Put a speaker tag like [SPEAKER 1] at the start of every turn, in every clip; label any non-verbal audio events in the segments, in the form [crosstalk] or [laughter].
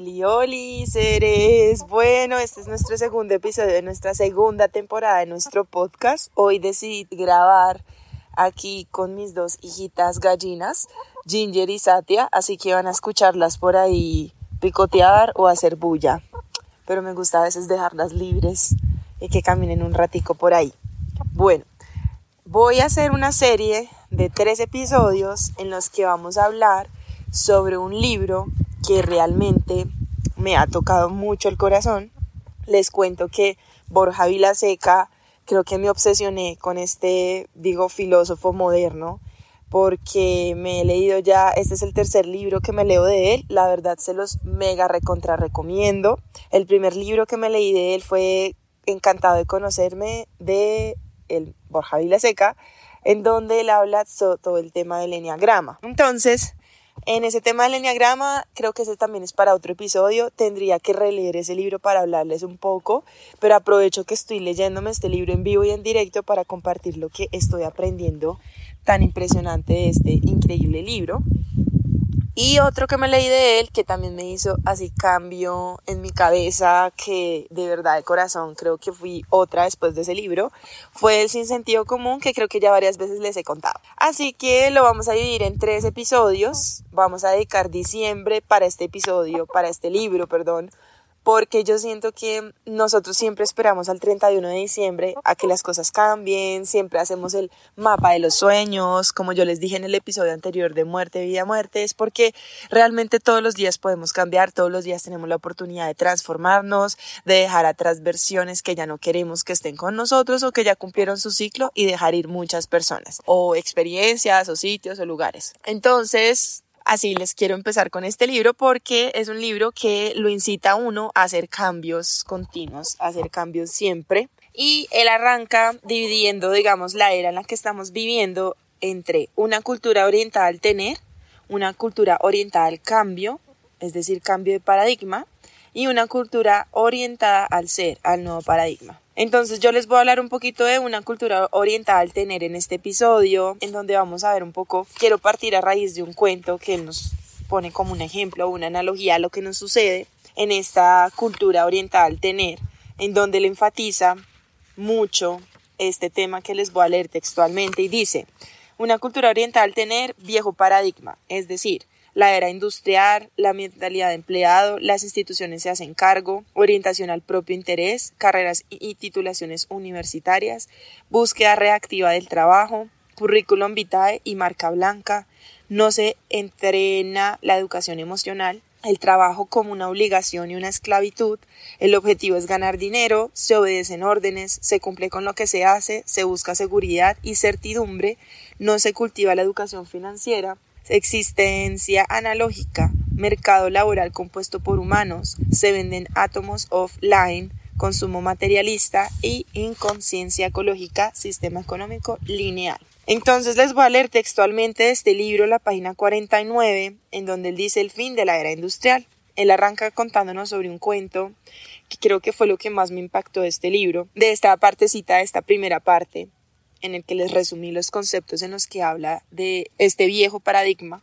[SPEAKER 1] Oli, oli. Bueno, este es nuestro segundo episodio de nuestra segunda temporada de nuestro podcast. Hoy decidí grabar aquí con mis dos hijitas gallinas, Ginger y Satya, así que van a escucharlas por ahí picotear o hacer bulla. Pero me gusta a veces dejarlas libres y que caminen un ratico por ahí. Bueno, voy a hacer una serie de tres episodios en los que vamos a hablar sobre un libro que realmente me ha tocado mucho el corazón. Les cuento que Borja Vilaseca, creo que me obsesioné con este, digo, filósofo moderno, porque me he leído ya, este es el tercer libro que me leo de él, la verdad se los mega recontra recomiendo. El primer libro que me leí de él fue Encantado de conocerme de el Borja Vilaseca, en donde él habla sobre todo el tema del enneagrama. Entonces, en ese tema del enneagrama, creo que ese también es para otro episodio. Tendría que releer ese libro para hablarles un poco, pero aprovecho que estoy leyéndome este libro en vivo y en directo para compartir lo que estoy aprendiendo tan impresionante de este increíble libro. Y otro que me leí de él, que también me hizo así cambio en mi cabeza, que de verdad de corazón creo que fui otra después de ese libro, fue el Sin Sentido Común, que creo que ya varias veces les he contado. Así que lo vamos a dividir en tres episodios. Vamos a dedicar diciembre para este episodio, para este libro, perdón, porque yo siento que nosotros siempre esperamos al 31 de diciembre a que las cosas cambien, siempre hacemos el mapa de los sueños, como yo les dije en el episodio anterior de muerte, vida, muerte, es porque realmente todos los días podemos cambiar, todos los días tenemos la oportunidad de transformarnos, de dejar atrás versiones que ya no queremos que estén con nosotros o que ya cumplieron su ciclo y dejar ir muchas personas o experiencias o sitios o lugares. Entonces, Así les quiero empezar con este libro porque es un libro que lo incita a uno a hacer cambios continuos, a hacer cambios siempre. Y él arranca dividiendo, digamos, la era en la que estamos viviendo entre una cultura orientada al tener, una cultura orientada al cambio, es decir, cambio de paradigma, y una cultura orientada al ser, al nuevo paradigma. Entonces yo les voy a hablar un poquito de una cultura orientada al tener en este episodio, en donde vamos a ver un poco, quiero partir a raíz de un cuento que nos pone como un ejemplo, una analogía a lo que nos sucede en esta cultura orientada al tener, en donde él enfatiza mucho este tema que les voy a leer textualmente y dice, una cultura orientada al tener viejo paradigma, es decir, la era industrial, la mentalidad de empleado, las instituciones se hacen cargo, orientación al propio interés, carreras y titulaciones universitarias, búsqueda reactiva del trabajo, currículum vitae y marca blanca, no se entrena la educación emocional, el trabajo como una obligación y una esclavitud, el objetivo es ganar dinero, se obedecen órdenes, se cumple con lo que se hace, se busca seguridad y certidumbre, no se cultiva la educación financiera, existencia analógica, mercado laboral compuesto por humanos, se venden átomos offline, consumo materialista y inconsciencia ecológica, sistema económico lineal. Entonces les voy a leer textualmente de este libro la página 49, en donde él dice el fin de la era industrial. Él arranca contándonos sobre un cuento que creo que fue lo que más me impactó de este libro, de esta partecita, de esta primera parte, en el que les resumí los conceptos en los que habla de este viejo paradigma.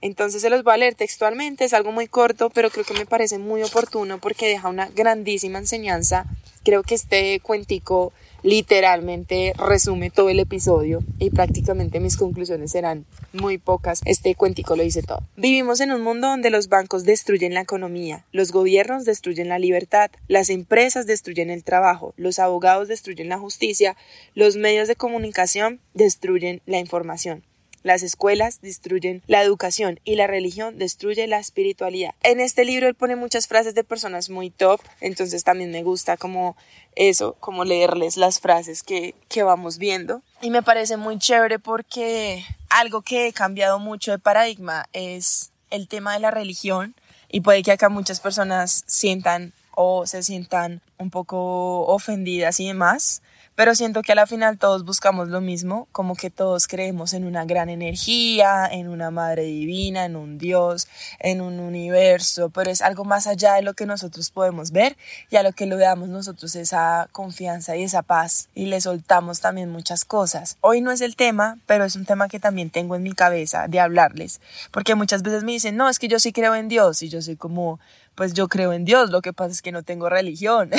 [SPEAKER 1] Entonces se los voy a leer textualmente, es algo muy corto, pero creo que me parece muy oportuno porque deja una grandísima enseñanza. Creo que este cuentico literalmente resume todo el episodio y prácticamente mis conclusiones serán muy pocas. Este cuentico lo dice todo. Vivimos en un mundo donde los bancos destruyen la economía, los gobiernos destruyen la libertad, las empresas destruyen el trabajo, los abogados destruyen la justicia, los medios de comunicación destruyen la información. Las escuelas destruyen la educación y la religión destruye la espiritualidad. En este libro él pone muchas frases de personas muy top, entonces también me gusta como eso, como leerles las frases que, que vamos viendo. Y me parece muy chévere porque algo que he cambiado mucho de paradigma es el tema de la religión y puede que acá muchas personas sientan o se sientan un poco ofendidas y demás, pero siento que a la final todos buscamos lo mismo, como que todos creemos en una gran energía, en una madre divina, en un Dios, en un universo, pero es algo más allá de lo que nosotros podemos ver y a lo que le damos nosotros esa confianza y esa paz y le soltamos también muchas cosas. Hoy no es el tema, pero es un tema que también tengo en mi cabeza de hablarles, porque muchas veces me dicen, no, es que yo sí creo en Dios y yo soy como, pues yo creo en Dios, lo que pasa es que no tengo religión.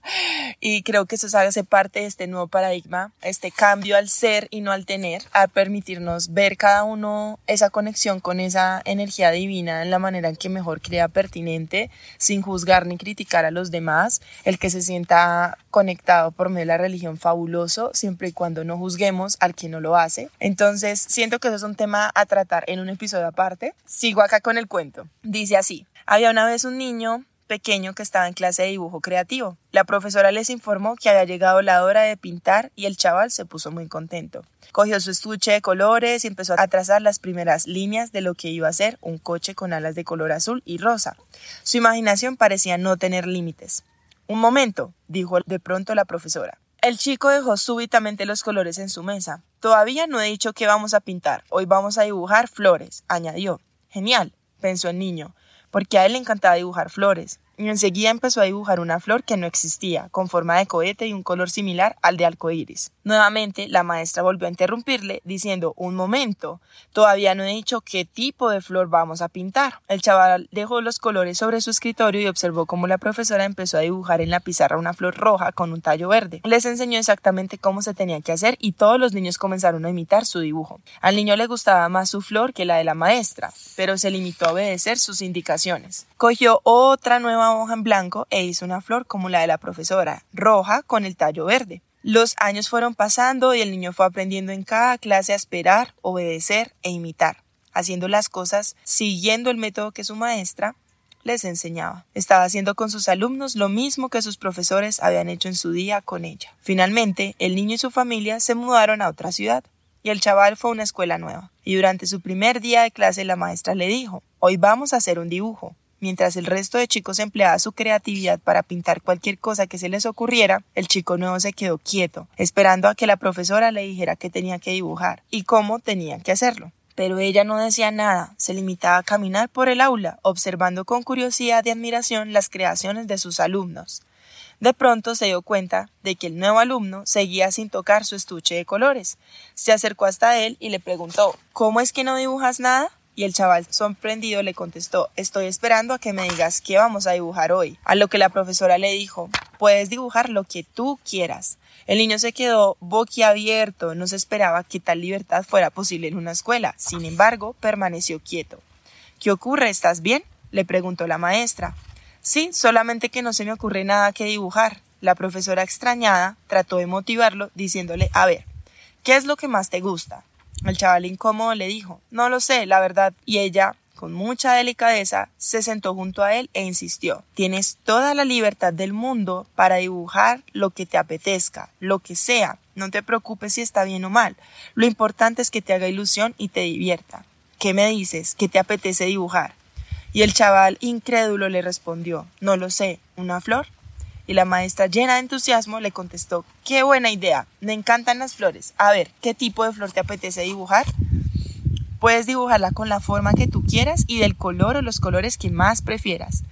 [SPEAKER 1] [laughs] y creo que eso hace parte de este nuevo paradigma, este cambio al ser y no al tener, a permitirnos ver cada uno esa conexión con esa energía divina en la manera en que mejor crea pertinente, sin juzgar ni criticar a los demás, el que se sienta conectado por medio de la religión fabuloso, siempre y cuando no juzguemos al que no lo hace. Entonces, siento que eso es un tema a tratar en un episodio aparte. Sigo acá con el cuento. Dice así, había una vez un niño pequeño que estaba en clase de dibujo creativo. La profesora les informó que había llegado la hora de pintar y el chaval se puso muy contento. Cogió su estuche de colores y empezó a trazar las primeras líneas de lo que iba a ser un coche con alas de color azul y rosa. Su imaginación parecía no tener límites. Un momento, dijo de pronto la profesora. El chico dejó súbitamente los colores en su mesa. Todavía no he dicho qué vamos a pintar. Hoy vamos a dibujar flores, añadió. Genial, pensó el niño porque a él le encantaba dibujar flores, enseguida empezó a dibujar una flor que no existía, con forma de cohete y un color similar al de arcoíris. Nuevamente, la maestra volvió a interrumpirle, diciendo Un momento, todavía no he dicho qué tipo de flor vamos a pintar. El chaval dejó los colores sobre su escritorio y observó cómo la profesora empezó a dibujar en la pizarra una flor roja con un tallo verde. Les enseñó exactamente cómo se tenía que hacer y todos los niños comenzaron a imitar su dibujo. Al niño le gustaba más su flor que la de la maestra, pero se limitó a obedecer sus indicaciones. Cogió otra nueva hoja en blanco e hizo una flor como la de la profesora, roja con el tallo verde. Los años fueron pasando y el niño fue aprendiendo en cada clase a esperar, obedecer e imitar, haciendo las cosas siguiendo el método que su maestra les enseñaba. Estaba haciendo con sus alumnos lo mismo que sus profesores habían hecho en su día con ella. Finalmente, el niño y su familia se mudaron a otra ciudad y el chaval fue a una escuela nueva. Y durante su primer día de clase la maestra le dijo, hoy vamos a hacer un dibujo. Mientras el resto de chicos empleaba su creatividad para pintar cualquier cosa que se les ocurriera, el chico nuevo se quedó quieto, esperando a que la profesora le dijera qué tenía que dibujar y cómo tenía que hacerlo. Pero ella no decía nada, se limitaba a caminar por el aula, observando con curiosidad y admiración las creaciones de sus alumnos. De pronto se dio cuenta de que el nuevo alumno seguía sin tocar su estuche de colores. Se acercó hasta él y le preguntó ¿Cómo es que no dibujas nada? Y el chaval sorprendido le contestó, estoy esperando a que me digas qué vamos a dibujar hoy. A lo que la profesora le dijo, puedes dibujar lo que tú quieras. El niño se quedó boquiabierto, no se esperaba que tal libertad fuera posible en una escuela. Sin embargo, permaneció quieto. ¿Qué ocurre? ¿Estás bien? le preguntó la maestra. Sí, solamente que no se me ocurre nada que dibujar. La profesora extrañada trató de motivarlo diciéndole, a ver, ¿qué es lo que más te gusta? El chaval incómodo le dijo, no lo sé, la verdad. Y ella, con mucha delicadeza, se sentó junto a él e insistió, tienes toda la libertad del mundo para dibujar lo que te apetezca, lo que sea. No te preocupes si está bien o mal. Lo importante es que te haga ilusión y te divierta. ¿Qué me dices? ¿Qué te apetece dibujar? Y el chaval incrédulo le respondió, no lo sé, ¿una flor? Y la maestra, llena de entusiasmo, le contestó, qué buena idea, me encantan las flores. A ver, ¿qué tipo de flor te apetece dibujar? Puedes dibujarla con la forma que tú quieras y del color o los colores que más prefieras.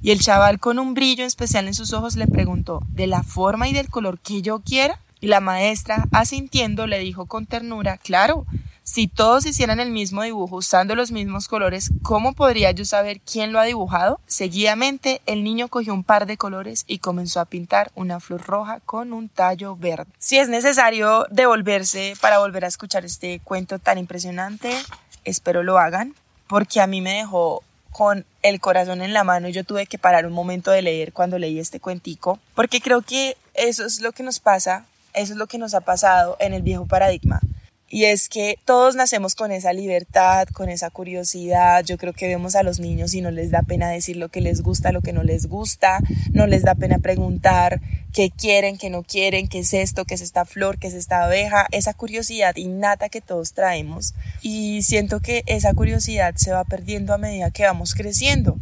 [SPEAKER 1] Y el chaval con un brillo especial en sus ojos le preguntó, ¿de la forma y del color que yo quiera? Y la maestra, asintiendo, le dijo con ternura, claro, si todos hicieran el mismo dibujo usando los mismos colores, ¿cómo podría yo saber quién lo ha dibujado? Seguidamente, el niño cogió un par de colores y comenzó a pintar una flor roja con un tallo verde. Si es necesario devolverse para volver a escuchar este cuento tan impresionante, espero lo hagan, porque a mí me dejó con el corazón en la mano y yo tuve que parar un momento de leer cuando leí este cuentico, porque creo que eso es lo que nos pasa, eso es lo que nos ha pasado en el viejo paradigma y es que todos nacemos con esa libertad, con esa curiosidad. Yo creo que vemos a los niños y no les da pena decir lo que les gusta, lo que no les gusta. No les da pena preguntar qué quieren, qué no quieren, qué es esto, qué es esta flor, qué es esta abeja. Esa curiosidad innata que todos traemos. Y siento que esa curiosidad se va perdiendo a medida que vamos creciendo.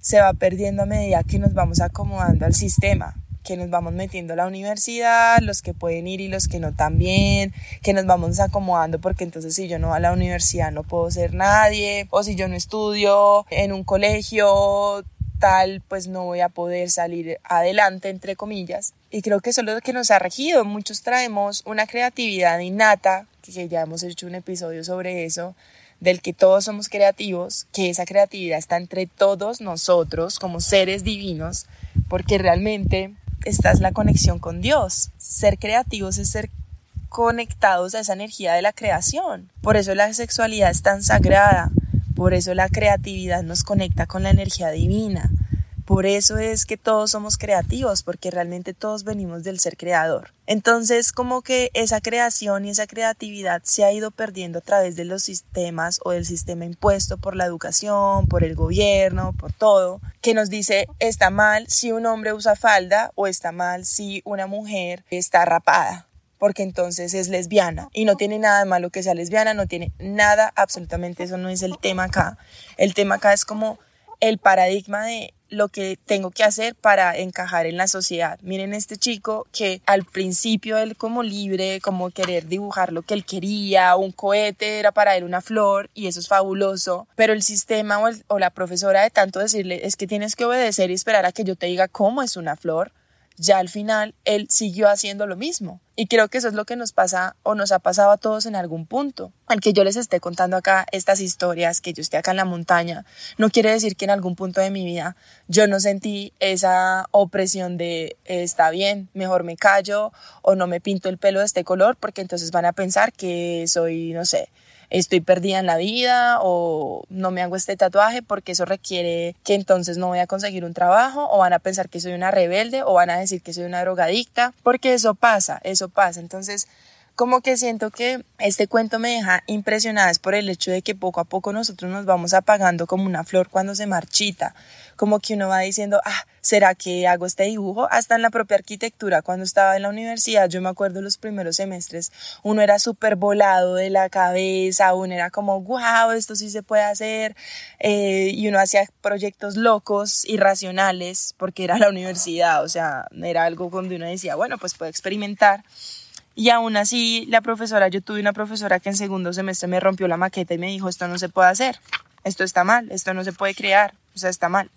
[SPEAKER 1] Se va perdiendo a medida que nos vamos acomodando al sistema que nos vamos metiendo a la universidad, los que pueden ir y los que no también, que nos vamos acomodando porque entonces si yo no a la universidad no puedo ser nadie, o si yo no estudio en un colegio tal, pues no voy a poder salir adelante, entre comillas. Y creo que eso es lo que nos ha regido. Muchos traemos una creatividad innata, que ya hemos hecho un episodio sobre eso, del que todos somos creativos, que esa creatividad está entre todos nosotros como seres divinos, porque realmente esta es la conexión con Dios. Ser creativos es ser conectados a esa energía de la creación. Por eso la sexualidad es tan sagrada, por eso la creatividad nos conecta con la energía divina. Por eso es que todos somos creativos, porque realmente todos venimos del ser creador. Entonces, como que esa creación y esa creatividad se ha ido perdiendo a través de los sistemas o del sistema impuesto por la educación, por el gobierno, por todo, que nos dice está mal si un hombre usa falda o está mal si una mujer está rapada porque entonces es lesbiana y no tiene nada de malo que sea lesbiana, no tiene nada, absolutamente eso no es el tema acá. El tema acá es como el paradigma de lo que tengo que hacer para encajar en la sociedad. Miren este chico que al principio él como libre, como querer dibujar lo que él quería, un cohete era para él una flor y eso es fabuloso, pero el sistema o, o la profesora de tanto decirle es que tienes que obedecer y esperar a que yo te diga cómo es una flor, ya al final él siguió haciendo lo mismo. Y creo que eso es lo que nos pasa o nos ha pasado a todos en algún punto. Al que yo les esté contando acá estas historias, que yo esté acá en la montaña, no quiere decir que en algún punto de mi vida yo no sentí esa opresión de está bien, mejor me callo o no me pinto el pelo de este color porque entonces van a pensar que soy, no sé, estoy perdida en la vida o no me hago este tatuaje porque eso requiere que entonces no voy a conseguir un trabajo o van a pensar que soy una rebelde o van a decir que soy una drogadicta porque eso pasa, eso pasa. Entonces, como que siento que este cuento me deja impresionada es por el hecho de que poco a poco nosotros nos vamos apagando como una flor cuando se marchita, como que uno va diciendo, ah, ¿será que hago este dibujo? Hasta en la propia arquitectura, cuando estaba en la universidad, yo me acuerdo los primeros semestres, uno era súper volado de la cabeza, uno era como, wow, esto sí se puede hacer, eh, y uno hacía proyectos locos, irracionales, porque era la universidad, o sea, era algo donde uno decía, bueno, pues puedo experimentar. Y aún así, la profesora, yo tuve una profesora que en segundo semestre me rompió la maqueta y me dijo, esto no se puede hacer, esto está mal, esto no se puede crear, o sea, está mal.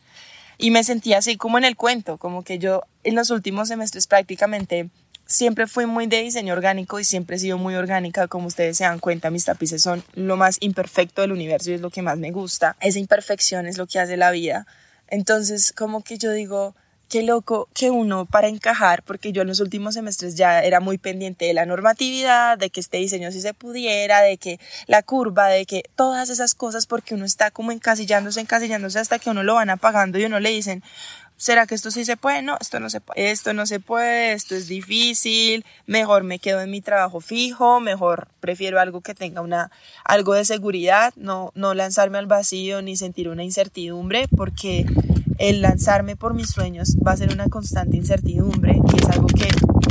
[SPEAKER 1] Y me sentía así como en el cuento, como que yo en los últimos semestres prácticamente siempre fui muy de diseño orgánico y siempre he sido muy orgánica, como ustedes se dan cuenta, mis tapices son lo más imperfecto del universo y es lo que más me gusta. Esa imperfección es lo que hace la vida. Entonces, como que yo digo, qué loco que uno para encajar, porque yo en los últimos semestres ya era muy pendiente de la normatividad, de que este diseño sí se pudiera, de que la curva, de que todas esas cosas, porque uno está como encasillándose, encasillándose hasta que uno lo van apagando y uno le dicen, ¿será que esto sí se puede? No, esto no se puede, esto no se puede, esto es difícil, mejor me quedo en mi trabajo fijo, mejor prefiero algo que tenga una, algo de seguridad, no, no lanzarme al vacío ni sentir una incertidumbre, porque el lanzarme por mis sueños va a ser una constante incertidumbre y es algo que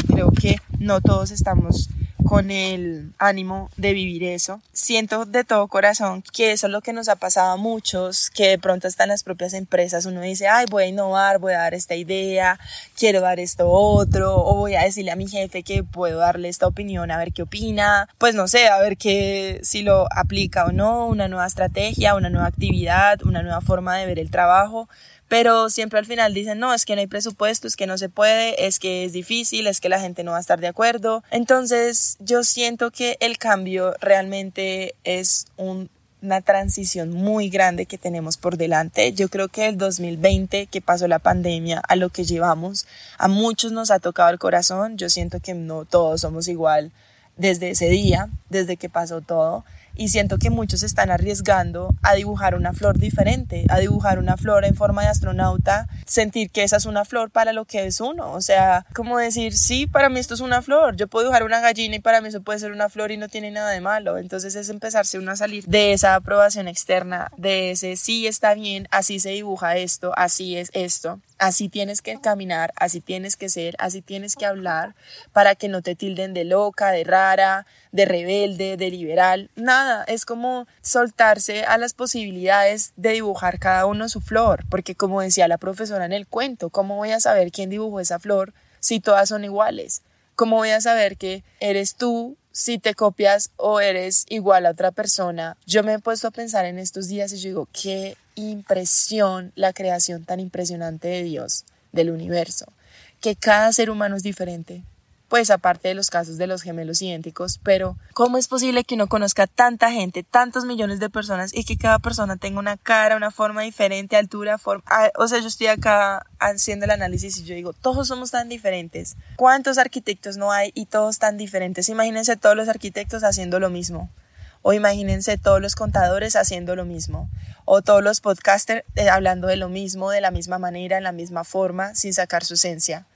[SPEAKER 1] creo que no todos estamos con el ánimo de vivir eso. Siento de todo corazón que eso es lo que nos ha pasado a muchos, que de pronto están las propias empresas, uno dice, ay, voy a innovar, voy a dar esta idea, quiero dar esto otro, o voy a decirle a mi jefe que puedo darle esta opinión, a ver qué opina, pues no sé, a ver qué, si lo aplica o no, una nueva estrategia, una nueva actividad, una nueva forma de ver el trabajo pero siempre al final dicen, no, es que no hay presupuesto, es que no se puede, es que es difícil, es que la gente no va a estar de acuerdo. Entonces yo siento que el cambio realmente es una transición muy grande que tenemos por delante. Yo creo que el 2020 que pasó la pandemia a lo que llevamos, a muchos nos ha tocado el corazón. Yo siento que no todos somos igual desde ese día, desde que pasó todo y siento que muchos están arriesgando a dibujar una flor diferente, a dibujar una flor en forma de astronauta, sentir que esa es una flor para lo que es uno, o sea, como decir, sí, para mí esto es una flor, yo puedo dibujar una gallina y para mí eso puede ser una flor y no tiene nada de malo, entonces es empezarse uno a salir de esa aprobación externa, de ese sí está bien, así se dibuja esto, así es esto, Así tienes que caminar, así tienes que ser, así tienes que hablar para que no te tilden de loca, de rara, de rebelde, de liberal. Nada, es como soltarse a las posibilidades de dibujar cada uno su flor, porque como decía la profesora en el cuento, ¿cómo voy a saber quién dibujó esa flor si todas son iguales? ¿Cómo voy a saber que eres tú si te copias o eres igual a otra persona? Yo me he puesto a pensar en estos días y yo digo, qué impresión la creación tan impresionante de Dios, del universo, que cada ser humano es diferente, pues aparte de los casos de los gemelos idénticos, pero ¿cómo es posible que uno conozca tanta gente, tantos millones de personas y que cada persona tenga una cara, una forma diferente, altura, forma? O sea, yo estoy acá haciendo el análisis y yo digo, todos somos tan diferentes. ¿Cuántos arquitectos no hay y todos tan diferentes? Imagínense todos los arquitectos haciendo lo mismo. O imagínense todos los contadores haciendo lo mismo. O todos los podcasters eh, hablando de lo mismo, de la misma manera, en la misma forma, sin sacar su esencia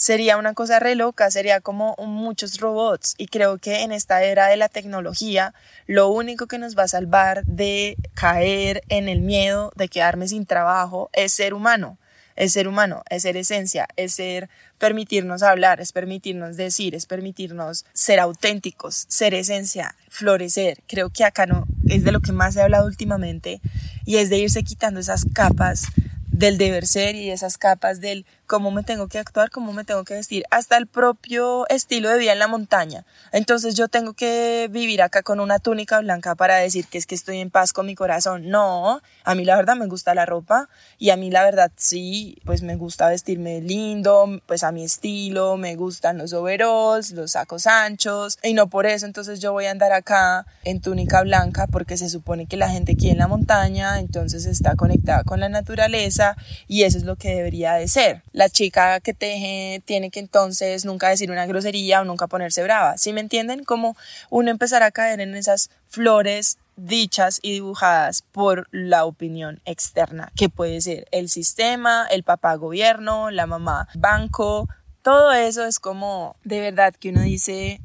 [SPEAKER 1] sería una cosa re loca, sería como muchos robots y creo que en esta era de la tecnología lo único que nos va a salvar de caer en el miedo de quedarme sin trabajo es ser humano, es ser humano, es ser esencia, es ser permitirnos hablar, es permitirnos decir, es permitirnos ser auténticos, ser esencia, florecer. Creo que acá no es de lo que más he hablado últimamente y es de irse quitando esas capas del deber ser y esas capas del cómo me tengo que actuar, cómo me tengo que vestir, hasta el propio estilo de vida en la montaña. Entonces yo tengo que vivir acá con una túnica blanca para decir que es que estoy en paz con mi corazón. No, a mí la verdad me gusta la ropa y a mí la verdad sí, pues me gusta vestirme lindo, pues a mi estilo, me gustan los overalls, los sacos anchos y no por eso entonces yo voy a andar acá en túnica blanca porque se supone que la gente aquí en la montaña entonces está conectada con la naturaleza y eso es lo que debería de ser la chica que teje tiene que entonces nunca decir una grosería o nunca ponerse brava. ¿Sí me entienden? Como uno empezar a caer en esas flores dichas y dibujadas por la opinión externa, que puede ser el sistema, el papá gobierno, la mamá banco, todo eso es como de verdad que uno dice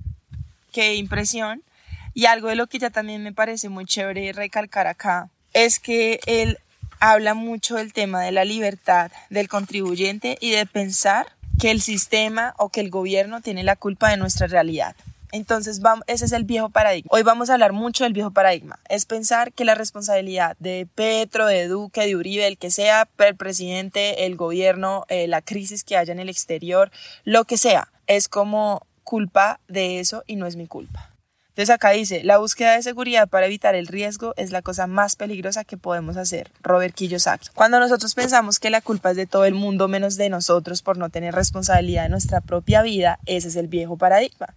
[SPEAKER 1] qué impresión. Y algo de lo que ya también me parece muy chévere recalcar acá es que el habla mucho del tema de la libertad del contribuyente y de pensar que el sistema o que el gobierno tiene la culpa de nuestra realidad. Entonces, vamos, ese es el viejo paradigma. Hoy vamos a hablar mucho del viejo paradigma. Es pensar que la responsabilidad de Petro, de Duque, de Uribe, el que sea, el presidente, el gobierno, eh, la crisis que haya en el exterior, lo que sea, es como culpa de eso y no es mi culpa. Entonces acá dice, la búsqueda de seguridad para evitar el riesgo es la cosa más peligrosa que podemos hacer. Robert Kiyosaki. Cuando nosotros pensamos que la culpa es de todo el mundo menos de nosotros por no tener responsabilidad de nuestra propia vida, ese es el viejo paradigma.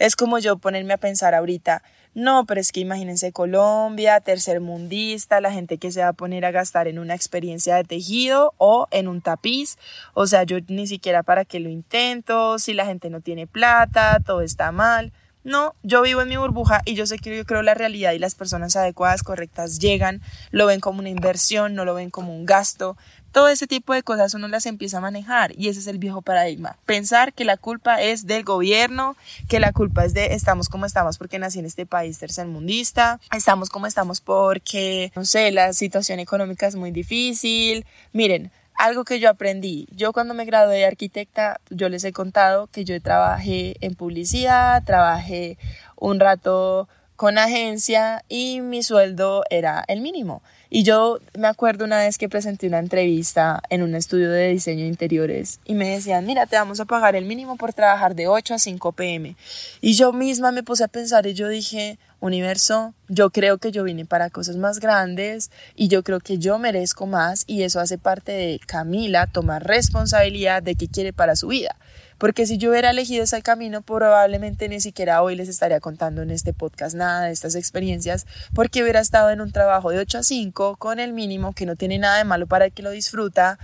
[SPEAKER 1] Es como yo ponerme a pensar ahorita, no, pero es que imagínense Colombia, tercermundista, la gente que se va a poner a gastar en una experiencia de tejido o en un tapiz. O sea, yo ni siquiera para qué lo intento, si la gente no tiene plata, todo está mal. No, yo vivo en mi burbuja y yo sé que yo creo la realidad y las personas adecuadas, correctas, llegan, lo ven como una inversión, no lo ven como un gasto. Todo ese tipo de cosas uno las empieza a manejar y ese es el viejo paradigma. Pensar que la culpa es del gobierno, que la culpa es de estamos como estamos porque nací en este país tercermundista, estamos como estamos porque, no sé, la situación económica es muy difícil. Miren, algo que yo aprendí. Yo cuando me gradué de arquitecta, yo les he contado que yo trabajé en publicidad, trabajé un rato con agencia y mi sueldo era el mínimo. Y yo me acuerdo una vez que presenté una entrevista en un estudio de diseño de interiores y me decían, mira, te vamos a pagar el mínimo por trabajar de 8 a 5 pm. Y yo misma me puse a pensar y yo dije, universo, yo creo que yo vine para cosas más grandes y yo creo que yo merezco más y eso hace parte de Camila tomar responsabilidad de qué quiere para su vida. Porque si yo hubiera elegido ese camino, probablemente ni siquiera hoy les estaría contando en este podcast nada de estas experiencias, porque hubiera estado en un trabajo de 8 a 5 con el mínimo, que no tiene nada de malo para el que lo disfruta,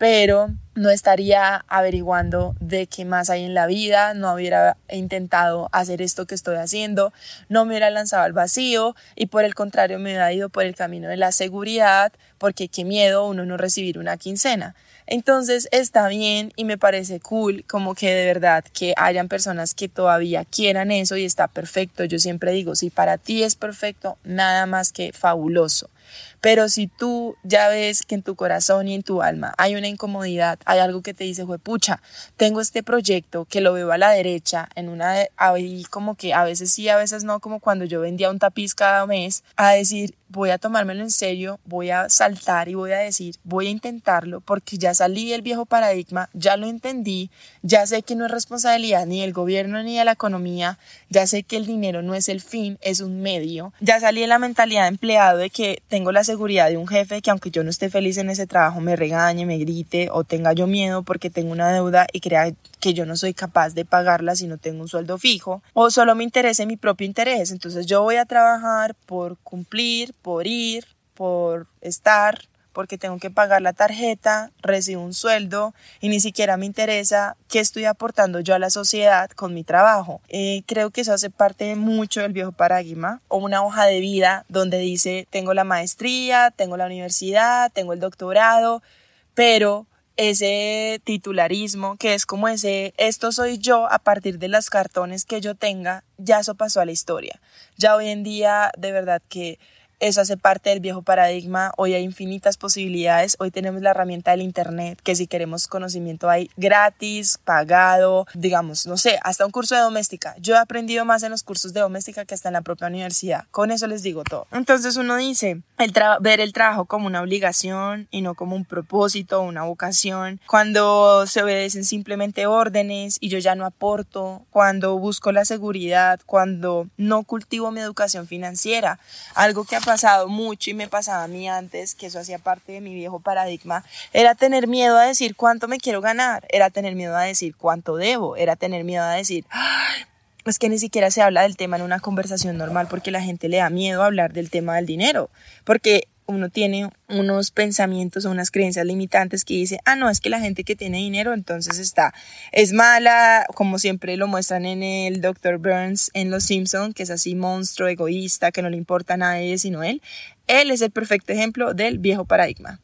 [SPEAKER 1] pero no estaría averiguando de qué más hay en la vida, no hubiera intentado hacer esto que estoy haciendo, no me hubiera lanzado al vacío y por el contrario me hubiera ido por el camino de la seguridad, porque qué miedo uno no recibir una quincena. Entonces está bien y me parece cool como que de verdad que hayan personas que todavía quieran eso y está perfecto. Yo siempre digo, si para ti es perfecto, nada más que fabuloso. Pero si tú ya ves que en tu corazón y en tu alma hay una incomodidad, hay algo que te dice, pucha, tengo este proyecto que lo veo a la derecha, en una, ahí como que a veces sí, a veces no, como cuando yo vendía un tapiz cada mes, a decir, voy a tomármelo en serio, voy a saltar y voy a decir, voy a intentarlo porque ya salí del viejo paradigma, ya lo entendí, ya sé que no es responsabilidad ni del gobierno ni de la economía, ya sé que el dinero no es el fin, es un medio, ya salí de la mentalidad de empleado de que tengo la seguridad de un jefe que aunque yo no esté feliz en ese trabajo me regañe, me grite o tenga yo miedo porque tengo una deuda y crea que yo no soy capaz de pagarla si no tengo un sueldo fijo o solo me interese mi propio interés. Entonces yo voy a trabajar por cumplir, por ir, por estar, porque tengo que pagar la tarjeta, recibo un sueldo y ni siquiera me interesa qué estoy aportando yo a la sociedad con mi trabajo. Eh, creo que eso hace parte mucho del viejo paradigma o una hoja de vida donde dice tengo la maestría, tengo la universidad, tengo el doctorado, pero ese titularismo, que es como ese, esto soy yo a partir de los cartones que yo tenga, ya eso pasó a la historia. Ya hoy en día, de verdad que eso hace parte del viejo paradigma. Hoy hay infinitas posibilidades. Hoy tenemos la herramienta del Internet, que si queremos conocimiento hay gratis, pagado, digamos, no sé, hasta un curso de doméstica. Yo he aprendido más en los cursos de doméstica que hasta en la propia universidad. Con eso les digo todo. Entonces uno dice, el ver el trabajo como una obligación y no como un propósito, una vocación. Cuando se obedecen simplemente órdenes y yo ya no aporto. Cuando busco la seguridad. Cuando no cultivo mi educación financiera. Algo que pasado mucho y me pasaba a mí antes, que eso hacía parte de mi viejo paradigma, era tener miedo a decir cuánto me quiero ganar, era tener miedo a decir cuánto debo, era tener miedo a decir, es que ni siquiera se habla del tema en una conversación normal porque la gente le da miedo hablar del tema del dinero, porque uno tiene unos pensamientos o unas creencias limitantes que dice, ah, no, es que la gente que tiene dinero entonces está, es mala, como siempre lo muestran en el Dr. Burns en Los Simpson, que es así monstruo, egoísta, que no le importa a nadie sino él. Él es el perfecto ejemplo del viejo paradigma.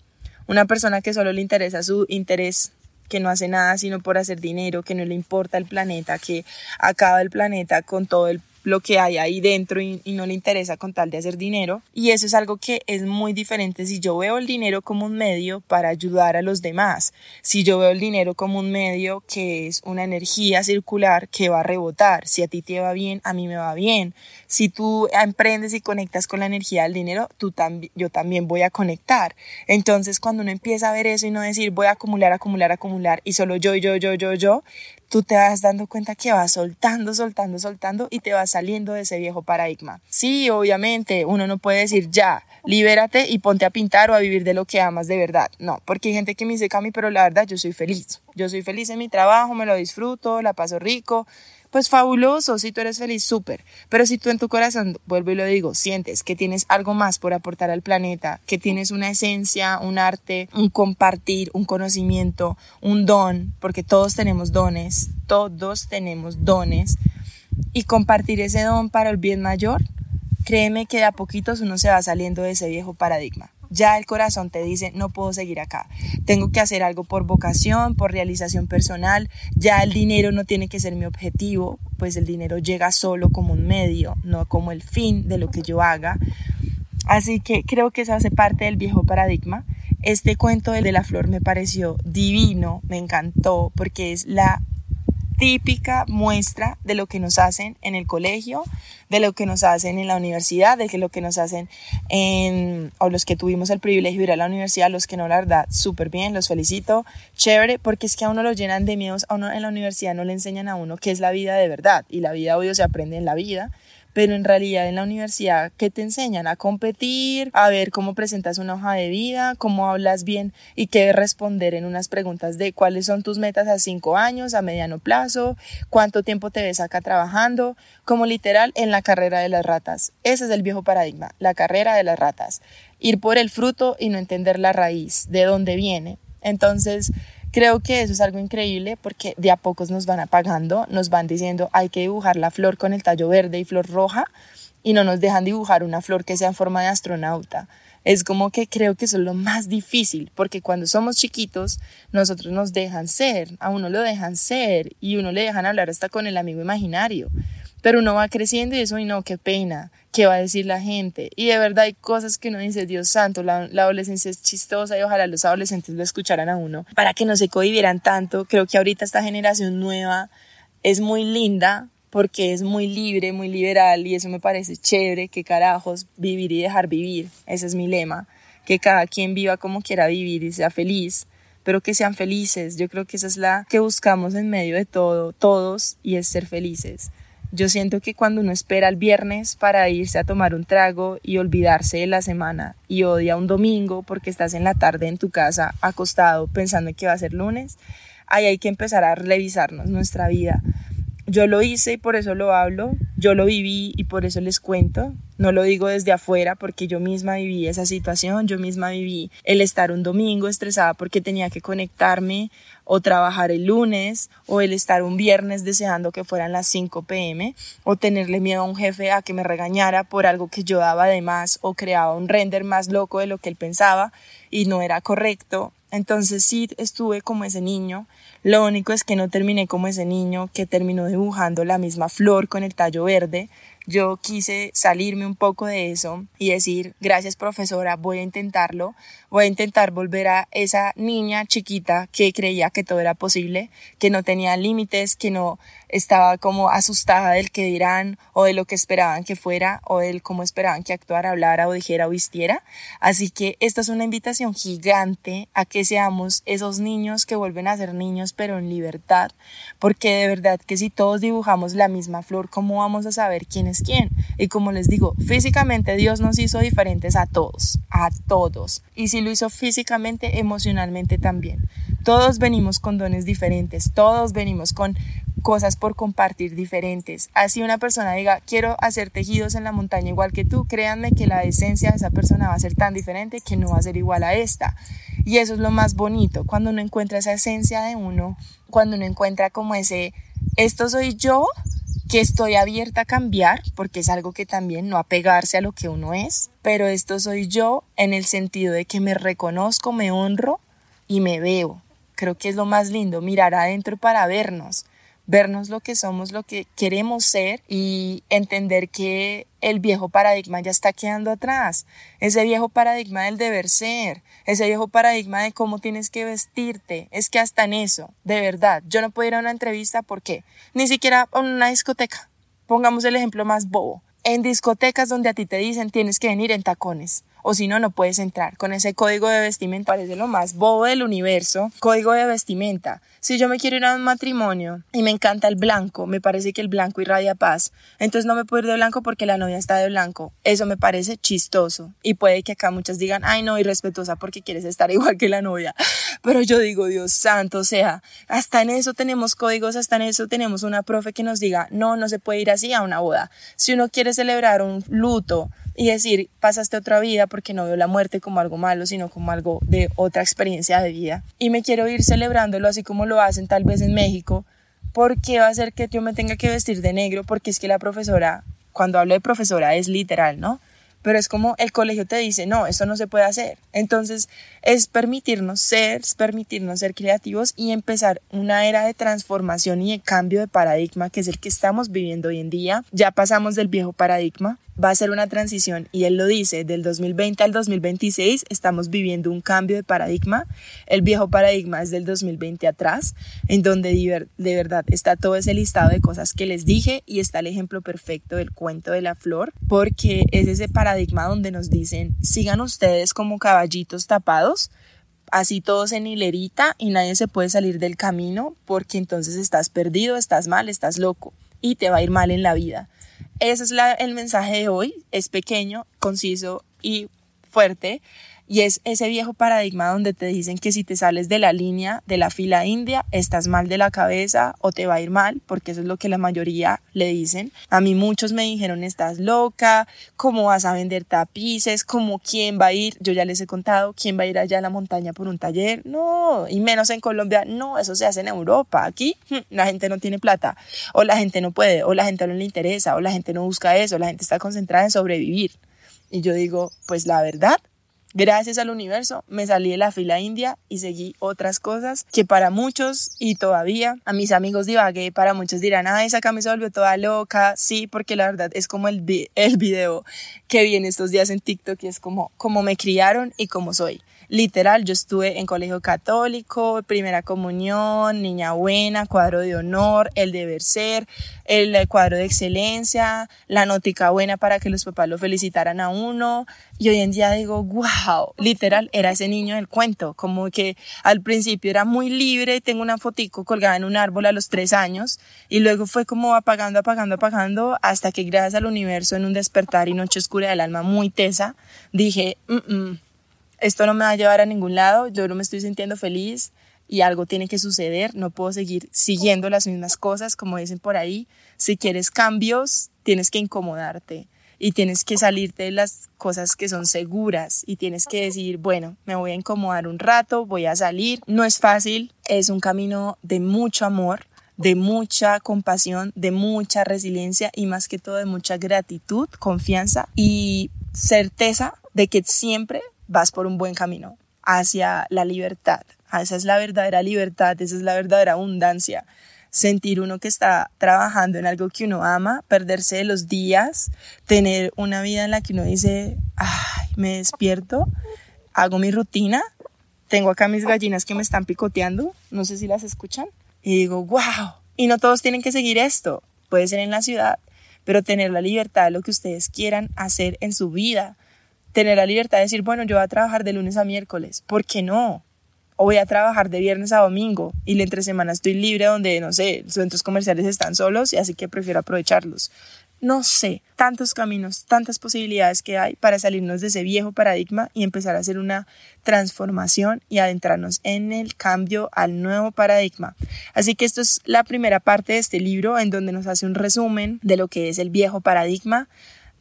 [SPEAKER 1] Una persona que solo le interesa su interés que no hace nada sino por hacer dinero, que no le importa el planeta, que acaba el planeta con todo el lo que hay ahí dentro y, no le interesa con tal de hacer dinero. Y eso es algo que es muy diferente si yo veo el dinero como un medio para ayudar a los demás, si yo veo el dinero como un medio que es una energía circular que va a rebotar, si a ti te va bien, a mí me va bien, si tú emprendes y conectas con la energía del dinero, tú yo también voy a conectar. Entonces cuando uno empieza a ver eso y no decir voy a acumular, acumular, acumular y solo yo, yo, yo, yo, yo, tú te vas dando cuenta que vas soltando, soltando, soltando y te vas saliendo de ese viejo paradigma. Sí, obviamente, uno no puede decir ya, libérate y ponte a pintar o a vivir de lo que amas de verdad. No, porque hay gente que me dice, Cami, pero la verdad yo soy feliz. Yo soy feliz en mi trabajo, me lo disfruto, la paso rico, pues fabuloso, si tú eres feliz, súper. Pero si tú en tu corazón, vuelvo y lo digo, sientes que tienes algo más por aportar al planeta, que tienes una esencia, un arte, un compartir, un conocimiento, un don, porque todos tenemos dones, todos tenemos dones, y compartir ese don para el bien mayor, créeme que de a poquitos uno se va saliendo de ese viejo paradigma ya el corazón te dice, no puedo seguir acá, tengo que hacer algo por vocación, por realización personal, ya el dinero no tiene que ser mi objetivo, pues el dinero llega solo como un medio, no como el fin de lo que yo haga. Así que creo que eso hace parte del viejo paradigma. Este cuento de la flor me pareció divino, me encantó, porque es la típica muestra de lo que nos hacen en el colegio, de lo que nos hacen en la universidad, de lo que nos hacen en, o los que tuvimos el privilegio de ir a la universidad, los que no, la verdad, súper bien, los felicito, chévere, porque es que a uno lo llenan de miedos, a uno en la universidad no le enseñan a uno qué es la vida de verdad, y la vida, obvio, se aprende en la vida, pero en realidad en la universidad, ¿qué te enseñan? A competir, a ver cómo presentas una hoja de vida, cómo hablas bien y qué responder en unas preguntas de cuáles son tus metas a cinco años, a mediano plazo, cuánto tiempo te ves acá trabajando, como literal en la carrera de las ratas. Ese es el viejo paradigma, la carrera de las ratas. Ir por el fruto y no entender la raíz, de dónde viene. Entonces, Creo que eso es algo increíble porque de a pocos nos van apagando, nos van diciendo hay que dibujar la flor con el tallo verde y flor roja y no nos dejan dibujar una flor que sea en forma de astronauta. Es como que creo que eso es lo más difícil, porque cuando somos chiquitos, nosotros nos dejan ser, a uno lo dejan ser y uno le dejan hablar hasta con el amigo imaginario pero uno va creciendo y eso, y no, qué pena, qué va a decir la gente. Y de verdad hay cosas que uno dice, Dios santo, la, la adolescencia es chistosa y ojalá los adolescentes lo escucharan a uno para que no se cohibieran tanto. Creo que ahorita esta generación nueva es muy linda, porque es muy libre, muy liberal y eso me parece chévere, que carajos, vivir y dejar vivir, ese es mi lema, que cada quien viva como quiera vivir y sea feliz, pero que sean felices, yo creo que esa es la que buscamos en medio de todo, todos, y es ser felices. Yo siento que cuando uno espera el viernes para irse a tomar un trago y olvidarse de la semana y odia un domingo porque estás en la tarde en tu casa acostado pensando que va a ser lunes, ahí hay que empezar a revisarnos nuestra vida yo lo hice y por eso lo hablo, yo lo viví y por eso les cuento. No lo digo desde afuera porque yo misma viví esa situación, yo misma viví el estar un domingo estresada porque tenía que conectarme o trabajar el lunes o el estar un viernes deseando que fueran las 5 pm o tenerle miedo a un jefe a que me regañara por algo que yo daba de más o creaba un render más loco de lo que él pensaba y no era correcto. Entonces sí estuve como ese niño lo único es que no terminé como ese niño que terminó dibujando la misma flor con el tallo verde. Yo quise salirme un poco de eso y decir, gracias profesora, voy a intentarlo, voy a intentar volver a esa niña chiquita que creía que todo era posible, que no tenía límites, que no estaba como asustada del que dirán o de lo que esperaban que fuera o del cómo esperaban que actuara, hablara o dijera o vistiera. Así que esta es una invitación gigante a que seamos esos niños que vuelven a ser niños pero en libertad, porque de verdad que si todos dibujamos la misma flor, ¿cómo vamos a saber quién es quién? Y como les digo, físicamente Dios nos hizo diferentes a todos, a todos. Y si lo hizo físicamente, emocionalmente también. Todos venimos con dones diferentes, todos venimos con cosas por compartir diferentes. Así una persona diga, quiero hacer tejidos en la montaña igual que tú, créanme que la esencia de esa persona va a ser tan diferente que no va a ser igual a esta. Y eso es lo más bonito, cuando uno encuentra esa esencia de uno, cuando uno encuentra como ese, esto soy yo, que estoy abierta a cambiar, porque es algo que también no apegarse a lo que uno es, pero esto soy yo en el sentido de que me reconozco, me honro y me veo. Creo que es lo más lindo, mirar adentro para vernos vernos lo que somos, lo que queremos ser y entender que el viejo paradigma ya está quedando atrás. Ese viejo paradigma del deber ser, ese viejo paradigma de cómo tienes que vestirte. Es que hasta en eso, de verdad, yo no puedo ir a una entrevista porque ni siquiera a una discoteca. Pongamos el ejemplo más bobo. En discotecas donde a ti te dicen tienes que venir en tacones o si no, no puedes entrar. Con ese código de vestimenta parece lo más bobo del universo. Código de vestimenta. Si yo me quiero ir a un matrimonio y me encanta el blanco, me parece que el blanco irradia paz, entonces no me puedo ir de blanco porque la novia está de blanco. Eso me parece chistoso. Y puede que acá muchas digan, ay no, irrespetuosa porque quieres estar [laughs] igual que la novia. Pero yo digo, Dios santo, o sea, hasta en eso tenemos códigos, hasta en eso tenemos una profe que nos diga, no, no se puede ir así a una boda. Si uno quiere celebrar un luto, y decir, pasaste otra vida porque no veo la muerte como algo malo, sino como algo de otra experiencia de vida. Y me quiero ir celebrándolo así como lo hacen tal vez en México, porque va a ser que yo me tenga que vestir de negro, porque es que la profesora, cuando hablo de profesora es literal, ¿no? Pero es como el colegio te dice, no, eso no se puede hacer. Entonces es permitirnos ser, es permitirnos ser creativos y empezar una era de transformación y de cambio de paradigma, que es el que estamos viviendo hoy en día. Ya pasamos del viejo paradigma va a ser una transición y él lo dice, del 2020 al 2026 estamos viviendo un cambio de paradigma. El viejo paradigma es del 2020 atrás, en donde de verdad está todo ese listado de cosas que les dije y está el ejemplo perfecto del cuento de la flor, porque es ese paradigma donde nos dicen, sigan ustedes como caballitos tapados, así todos en hilerita y nadie se puede salir del camino porque entonces estás perdido, estás mal, estás loco y te va a ir mal en la vida. Ese es el mensaje de hoy. Es pequeño, conciso y fuerte. Y es ese viejo paradigma donde te dicen que si te sales de la línea de la fila india, estás mal de la cabeza o te va a ir mal, porque eso es lo que la mayoría le dicen. A mí muchos me dijeron, estás loca, ¿cómo vas a vender tapices? ¿Cómo quién va a ir? Yo ya les he contado, ¿quién va a ir allá a la montaña por un taller? No, y menos en Colombia, no, eso se hace en Europa. Aquí hm, la gente no tiene plata, o la gente no puede, o la gente no le interesa, o la gente no busca eso, la gente está concentrada en sobrevivir. Y yo digo, pues la verdad, gracias al universo, me salí de la fila india y seguí otras cosas que para muchos y todavía a mis amigos divagué, para muchos dirán, ah, esa camisa volvió toda loca, sí, porque la verdad es como el, el video que vi en estos días en TikTok y es como, como me criaron y como soy. Literal, yo estuve en colegio católico, primera comunión, niña buena, cuadro de honor, el deber ser, el cuadro de excelencia, la notica buena para que los papás lo felicitaran a uno. Y hoy en día digo, wow, literal, era ese niño del cuento, como que al principio era muy libre, tengo una fotico colgada en un árbol a los tres años y luego fue como apagando, apagando, apagando hasta que gracias al universo en un despertar y noche oscura del alma muy tesa, dije, mm esto no me va a llevar a ningún lado, yo no me estoy sintiendo feliz y algo tiene que suceder, no puedo seguir siguiendo las mismas cosas, como dicen por ahí, si quieres cambios, tienes que incomodarte y tienes que salirte de las cosas que son seguras y tienes que decir, bueno, me voy a incomodar un rato, voy a salir. No es fácil, es un camino de mucho amor, de mucha compasión, de mucha resiliencia y más que todo de mucha gratitud, confianza y certeza de que siempre vas por un buen camino hacia la libertad. Ah, esa es la verdadera libertad, esa es la verdadera abundancia. Sentir uno que está trabajando en algo que uno ama, perderse de los días, tener una vida en la que uno dice, ay, me despierto, hago mi rutina, tengo acá mis gallinas que me están picoteando, no sé si las escuchan, y digo, wow, y no todos tienen que seguir esto, puede ser en la ciudad, pero tener la libertad de lo que ustedes quieran hacer en su vida, tener la libertad de decir, bueno, yo voy a trabajar de lunes a miércoles, ¿por qué no? O voy a trabajar de viernes a domingo y la entre semana estoy libre donde, no sé, los centros comerciales están solos y así que prefiero aprovecharlos. No sé, tantos caminos, tantas posibilidades que hay para salirnos de ese viejo paradigma y empezar a hacer una transformación y adentrarnos en el cambio al nuevo paradigma. Así que esto es la primera parte de este libro en donde nos hace un resumen de lo que es el viejo paradigma,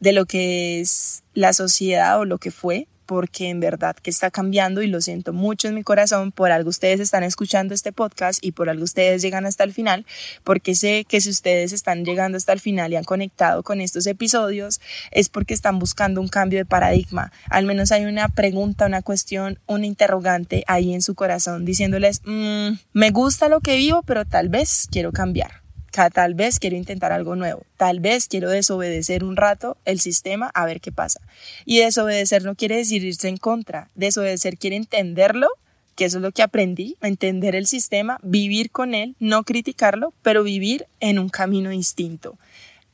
[SPEAKER 1] de lo que es la sociedad o lo que fue, porque en verdad que está cambiando y lo siento mucho en mi corazón, por algo ustedes están escuchando este podcast y por algo ustedes llegan hasta el final, porque sé que si ustedes están llegando hasta el final y han conectado con estos episodios, es porque están buscando un cambio de paradigma. Al menos hay una pregunta, una cuestión, un interrogante ahí en su corazón diciéndoles, mm, me gusta lo que vivo, pero tal vez quiero cambiar tal vez quiero intentar algo nuevo, tal vez quiero desobedecer un rato el sistema a ver qué pasa. Y desobedecer no quiere decir irse en contra, desobedecer quiere entenderlo, que eso es lo que aprendí, entender el sistema, vivir con él, no criticarlo, pero vivir en un camino distinto.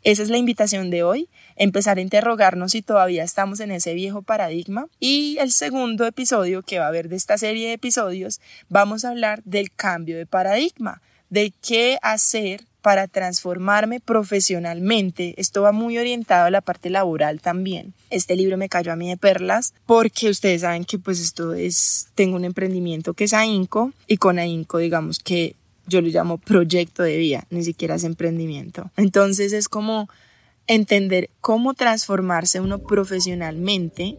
[SPEAKER 1] Esa es la invitación de hoy, empezar a interrogarnos si todavía estamos en ese viejo paradigma. Y el segundo episodio que va a haber de esta serie de episodios, vamos a hablar del cambio de paradigma, de qué hacer para transformarme profesionalmente. Esto va muy orientado a la parte laboral también. Este libro me cayó a mí de perlas porque ustedes saben que pues esto es, tengo un emprendimiento que es AINCO y con AINCO digamos que yo lo llamo proyecto de vida, ni siquiera es emprendimiento. Entonces es como entender cómo transformarse uno profesionalmente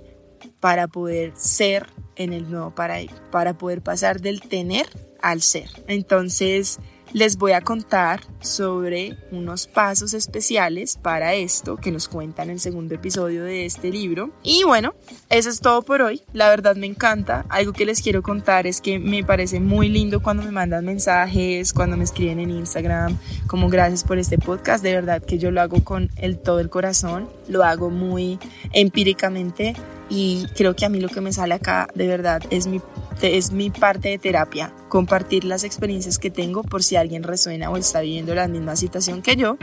[SPEAKER 1] para poder ser en el nuevo paradigma, para poder pasar del tener al ser. Entonces, les voy a contar sobre unos pasos especiales para esto que nos cuentan en el segundo episodio de este libro. Y bueno, eso es todo por hoy. La verdad me encanta. Algo que les quiero contar es que me parece muy lindo cuando me mandan mensajes, cuando me escriben en Instagram, como gracias por este podcast. De verdad que yo lo hago con el todo el corazón, lo hago muy empíricamente y creo que a mí lo que me sale acá de verdad es mi es mi parte de terapia, compartir las experiencias que tengo por si alguien resuena o está viviendo la misma situación que yo.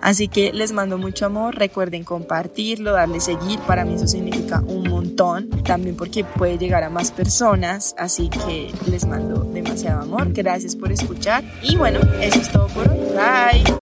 [SPEAKER 1] Así que les mando mucho amor, recuerden compartirlo, darle seguir, para mí eso significa un montón, también porque puede llegar a más personas, así que les mando demasiado amor, gracias por escuchar y bueno, eso es todo por hoy, bye.